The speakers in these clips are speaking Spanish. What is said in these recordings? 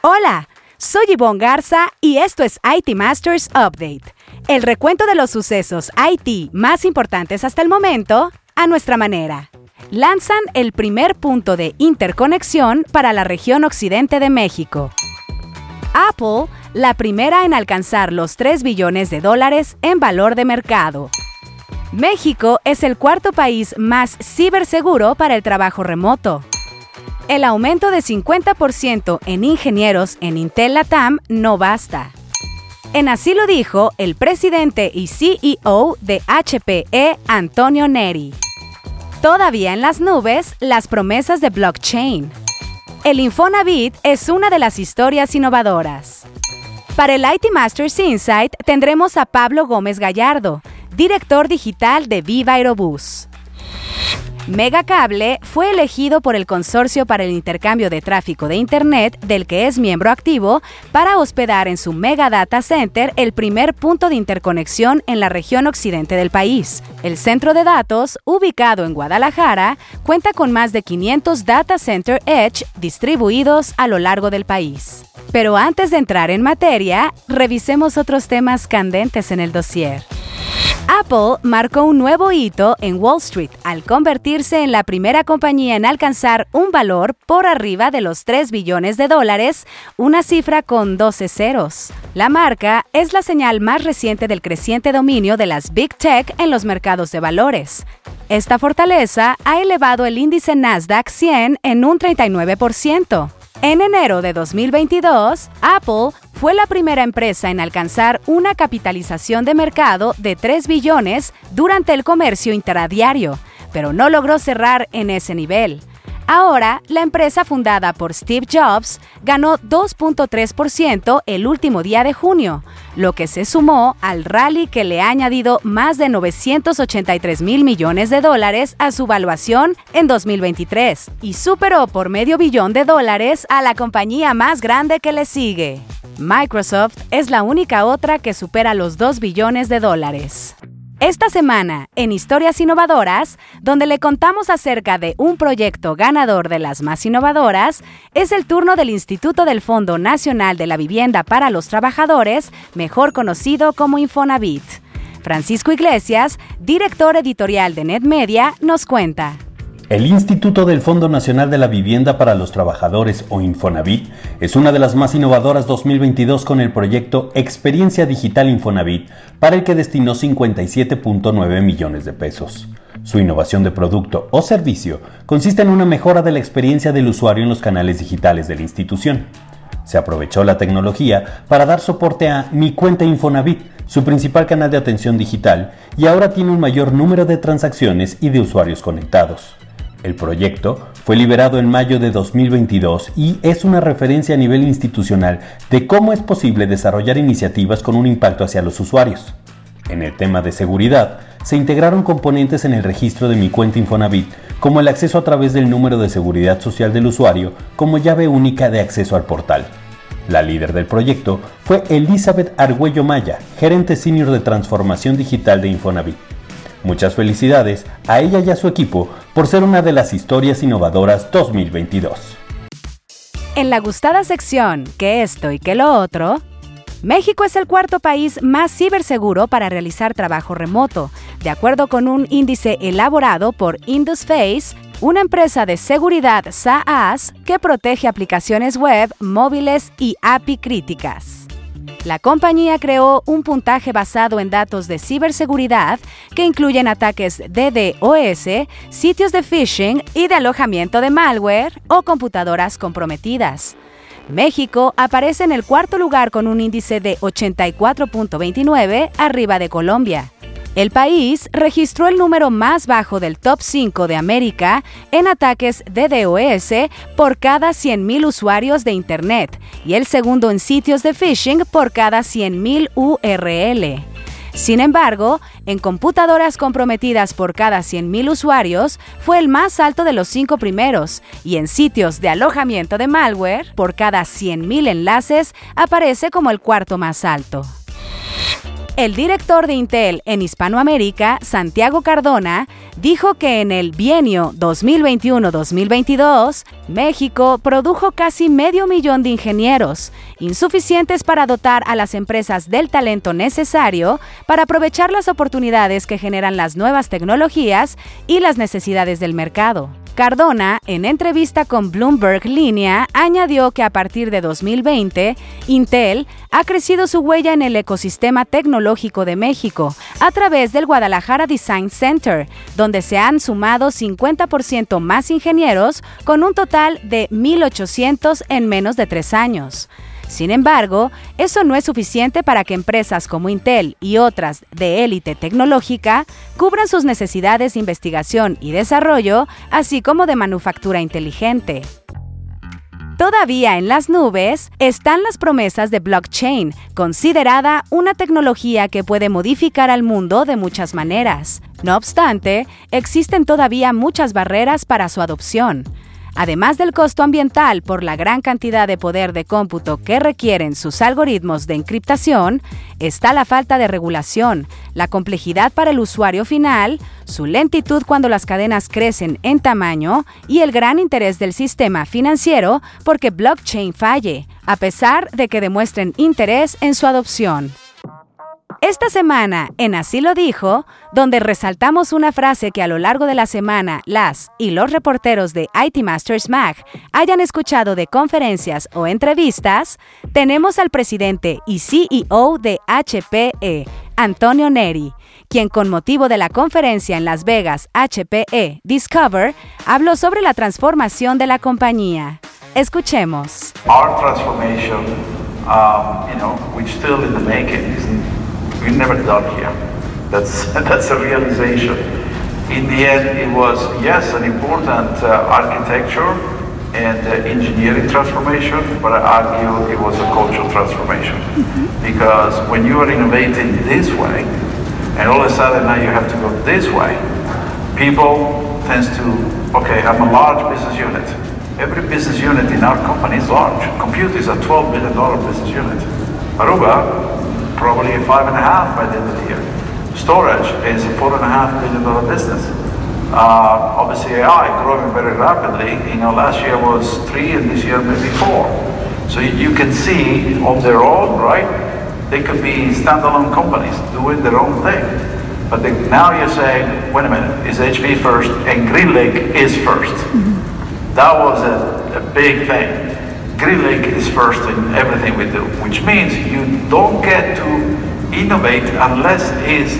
Hola, soy Yvonne Garza y esto es IT Masters Update, el recuento de los sucesos IT más importantes hasta el momento a nuestra manera. Lanzan el primer punto de interconexión para la región occidente de México. Apple, la primera en alcanzar los 3 billones de dólares en valor de mercado. México es el cuarto país más ciberseguro para el trabajo remoto. El aumento de 50% en ingenieros en Intel Latam no basta. En así lo dijo el presidente y CEO de HPE, Antonio Neri. Todavía en las nubes, las promesas de blockchain. El Infonavit es una de las historias innovadoras. Para el IT Masters Insight tendremos a Pablo Gómez Gallardo, director digital de Viva Aerobús. Megacable fue elegido por el Consorcio para el Intercambio de Tráfico de Internet, del que es miembro activo, para hospedar en su Mega Data Center el primer punto de interconexión en la región occidente del país. El centro de datos, ubicado en Guadalajara, cuenta con más de 500 Data Center Edge distribuidos a lo largo del país. Pero antes de entrar en materia, revisemos otros temas candentes en el dossier. Apple marcó un nuevo hito en Wall Street al convertirse en la primera compañía en alcanzar un valor por arriba de los 3 billones de dólares, una cifra con 12 ceros. La marca es la señal más reciente del creciente dominio de las Big Tech en los mercados de valores. Esta fortaleza ha elevado el índice Nasdaq 100 en un 39%. En enero de 2022, Apple fue la primera empresa en alcanzar una capitalización de mercado de 3 billones durante el comercio interadiario, pero no logró cerrar en ese nivel. Ahora, la empresa fundada por Steve Jobs ganó 2.3% el último día de junio, lo que se sumó al rally que le ha añadido más de 983 mil millones de dólares a su valuación en 2023 y superó por medio billón de dólares a la compañía más grande que le sigue. Microsoft es la única otra que supera los 2 billones de dólares. Esta semana, en Historias Innovadoras, donde le contamos acerca de un proyecto ganador de las más innovadoras, es el turno del Instituto del Fondo Nacional de la Vivienda para los Trabajadores, mejor conocido como Infonavit. Francisco Iglesias, director editorial de NetMedia, nos cuenta. El Instituto del Fondo Nacional de la Vivienda para los Trabajadores o Infonavit es una de las más innovadoras 2022 con el proyecto Experiencia Digital Infonavit, para el que destinó 57.9 millones de pesos. Su innovación de producto o servicio consiste en una mejora de la experiencia del usuario en los canales digitales de la institución. Se aprovechó la tecnología para dar soporte a Mi Cuenta Infonavit, su principal canal de atención digital, y ahora tiene un mayor número de transacciones y de usuarios conectados. El proyecto fue liberado en mayo de 2022 y es una referencia a nivel institucional de cómo es posible desarrollar iniciativas con un impacto hacia los usuarios. En el tema de seguridad, se integraron componentes en el registro de mi cuenta Infonavit, como el acceso a través del número de seguridad social del usuario como llave única de acceso al portal. La líder del proyecto fue Elizabeth Argüello Maya, gerente senior de transformación digital de Infonavit. Muchas felicidades a ella y a su equipo por ser una de las historias innovadoras 2022. En la gustada sección que esto y que lo otro, México es el cuarto país más ciberseguro para realizar trabajo remoto, de acuerdo con un índice elaborado por IndusFace, una empresa de seguridad SaaS que protege aplicaciones web, móviles y API críticas. La compañía creó un puntaje basado en datos de ciberseguridad que incluyen ataques DDoS, sitios de phishing y de alojamiento de malware o computadoras comprometidas. México aparece en el cuarto lugar con un índice de 84.29 arriba de Colombia. El país registró el número más bajo del top 5 de América en ataques de DOS por cada 100.000 usuarios de Internet y el segundo en sitios de phishing por cada 100.000 URL. Sin embargo, en computadoras comprometidas por cada 100.000 usuarios fue el más alto de los cinco primeros y en sitios de alojamiento de malware por cada 100.000 enlaces aparece como el cuarto más alto. El director de Intel en Hispanoamérica, Santiago Cardona, dijo que en el bienio 2021-2022, México produjo casi medio millón de ingenieros, insuficientes para dotar a las empresas del talento necesario para aprovechar las oportunidades que generan las nuevas tecnologías y las necesidades del mercado. Cardona, en entrevista con Bloomberg Línea, añadió que a partir de 2020, Intel ha crecido su huella en el ecosistema tecnológico de México a través del Guadalajara Design Center, donde se han sumado 50% más ingenieros con un total de 1.800 en menos de tres años. Sin embargo, eso no es suficiente para que empresas como Intel y otras de élite tecnológica cubran sus necesidades de investigación y desarrollo, así como de manufactura inteligente. Todavía en las nubes están las promesas de blockchain, considerada una tecnología que puede modificar al mundo de muchas maneras. No obstante, existen todavía muchas barreras para su adopción. Además del costo ambiental por la gran cantidad de poder de cómputo que requieren sus algoritmos de encriptación, está la falta de regulación, la complejidad para el usuario final, su lentitud cuando las cadenas crecen en tamaño y el gran interés del sistema financiero porque blockchain falle, a pesar de que demuestren interés en su adopción. Esta semana, en Así lo dijo, donde resaltamos una frase que a lo largo de la semana las y los reporteros de IT Masters Mag hayan escuchado de conferencias o entrevistas, tenemos al presidente y CEO de HPE, Antonio Neri, quien con motivo de la conferencia en Las Vegas HPE Discover habló sobre la transformación de la compañía. Escuchemos. Our transformation, um, you know, still we never done here. That's, that's a realization. In the end, it was, yes, an important uh, architecture and uh, engineering transformation, but I argue it was a cultural transformation. Mm -hmm. Because when you are innovating this way, and all of a sudden now you have to go this way, people tends to, okay, I'm a large business unit. Every business unit in our company is large. Compute is a $12 billion business unit. Aruba probably five and a half by the end of the year. Storage is a four and a half billion dollar business. Uh, obviously AI growing very rapidly. You know, last year was three and this year maybe four. So you can see on their own, right? They could be standalone companies doing their own thing. But they, now you're saying, wait a minute, is HP first and GreenLake is 1st mm -hmm. That was a, a big thing. GreenLake is first in everything we do, which means you don't get to innovate unless it's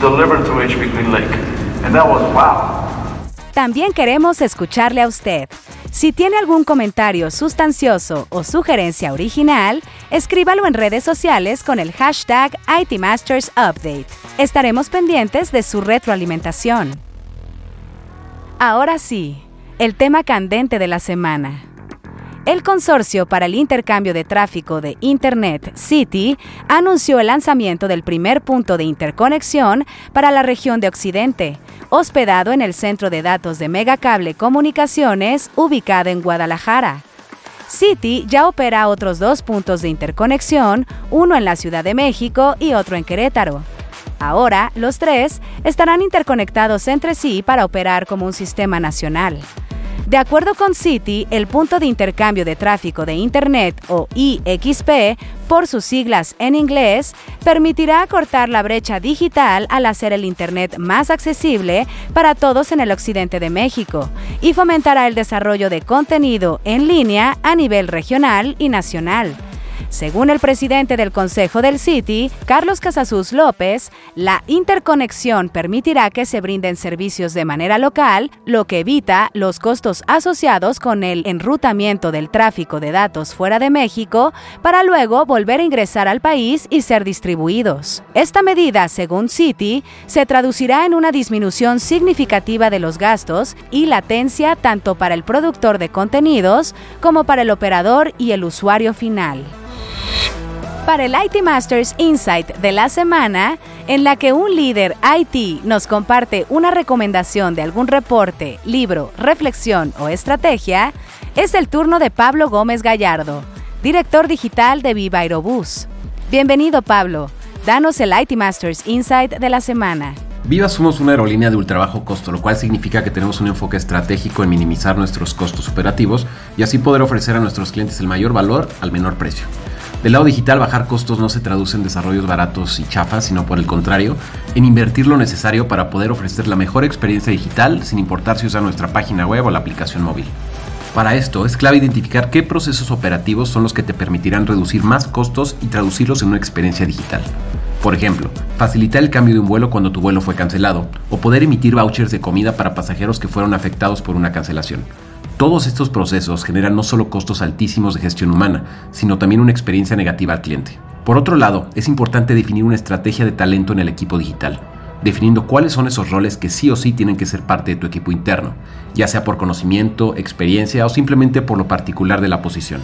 delivered to HP GreenLake. And that was wow. También queremos escucharle a usted. Si tiene algún comentario sustancioso o sugerencia original, escríbalo en redes sociales con el hashtag ITMastersUpdate. Estaremos pendientes de su retroalimentación. Ahora sí, el tema candente de la semana. El Consorcio para el Intercambio de Tráfico de Internet, City, anunció el lanzamiento del primer punto de interconexión para la región de Occidente, hospedado en el Centro de Datos de Megacable Comunicaciones, ubicado en Guadalajara. City ya opera otros dos puntos de interconexión, uno en la Ciudad de México y otro en Querétaro. Ahora, los tres estarán interconectados entre sí para operar como un sistema nacional. De acuerdo con Citi, el punto de intercambio de tráfico de Internet, o IXP, por sus siglas en inglés, permitirá acortar la brecha digital al hacer el Internet más accesible para todos en el occidente de México y fomentará el desarrollo de contenido en línea a nivel regional y nacional. Según el presidente del Consejo del City, Carlos Casasus López, la interconexión permitirá que se brinden servicios de manera local, lo que evita los costos asociados con el enrutamiento del tráfico de datos fuera de México para luego volver a ingresar al país y ser distribuidos. Esta medida, según City, se traducirá en una disminución significativa de los gastos y latencia tanto para el productor de contenidos como para el operador y el usuario final para el IT Masters Insight de la semana, en la que un líder IT nos comparte una recomendación de algún reporte, libro, reflexión o estrategia, es el turno de Pablo Gómez Gallardo, director digital de Viva Aerobús. Bienvenido, Pablo. Danos el IT Masters Insight de la semana. Viva somos una aerolínea de ultra bajo costo, lo cual significa que tenemos un enfoque estratégico en minimizar nuestros costos operativos y así poder ofrecer a nuestros clientes el mayor valor al menor precio. Del lado digital, bajar costos no se traduce en desarrollos baratos y chafas, sino por el contrario, en invertir lo necesario para poder ofrecer la mejor experiencia digital sin importar si usa nuestra página web o la aplicación móvil. Para esto es clave identificar qué procesos operativos son los que te permitirán reducir más costos y traducirlos en una experiencia digital. Por ejemplo, facilitar el cambio de un vuelo cuando tu vuelo fue cancelado, o poder emitir vouchers de comida para pasajeros que fueron afectados por una cancelación. Todos estos procesos generan no solo costos altísimos de gestión humana, sino también una experiencia negativa al cliente. Por otro lado, es importante definir una estrategia de talento en el equipo digital, definiendo cuáles son esos roles que sí o sí tienen que ser parte de tu equipo interno, ya sea por conocimiento, experiencia o simplemente por lo particular de la posición.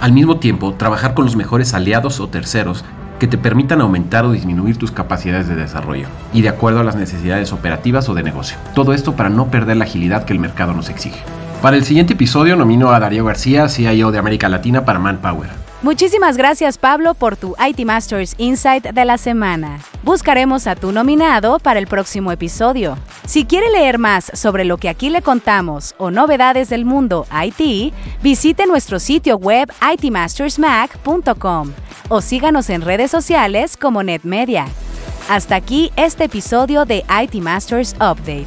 Al mismo tiempo, trabajar con los mejores aliados o terceros que te permitan aumentar o disminuir tus capacidades de desarrollo y de acuerdo a las necesidades operativas o de negocio. Todo esto para no perder la agilidad que el mercado nos exige. Para el siguiente episodio nomino a Darío García, CIO de América Latina para Manpower. Muchísimas gracias Pablo por tu IT Masters Insight de la semana. Buscaremos a tu nominado para el próximo episodio. Si quiere leer más sobre lo que aquí le contamos o novedades del mundo IT, visite nuestro sitio web itmastersmac.com o síganos en redes sociales como NetMedia. Hasta aquí este episodio de IT Masters Update,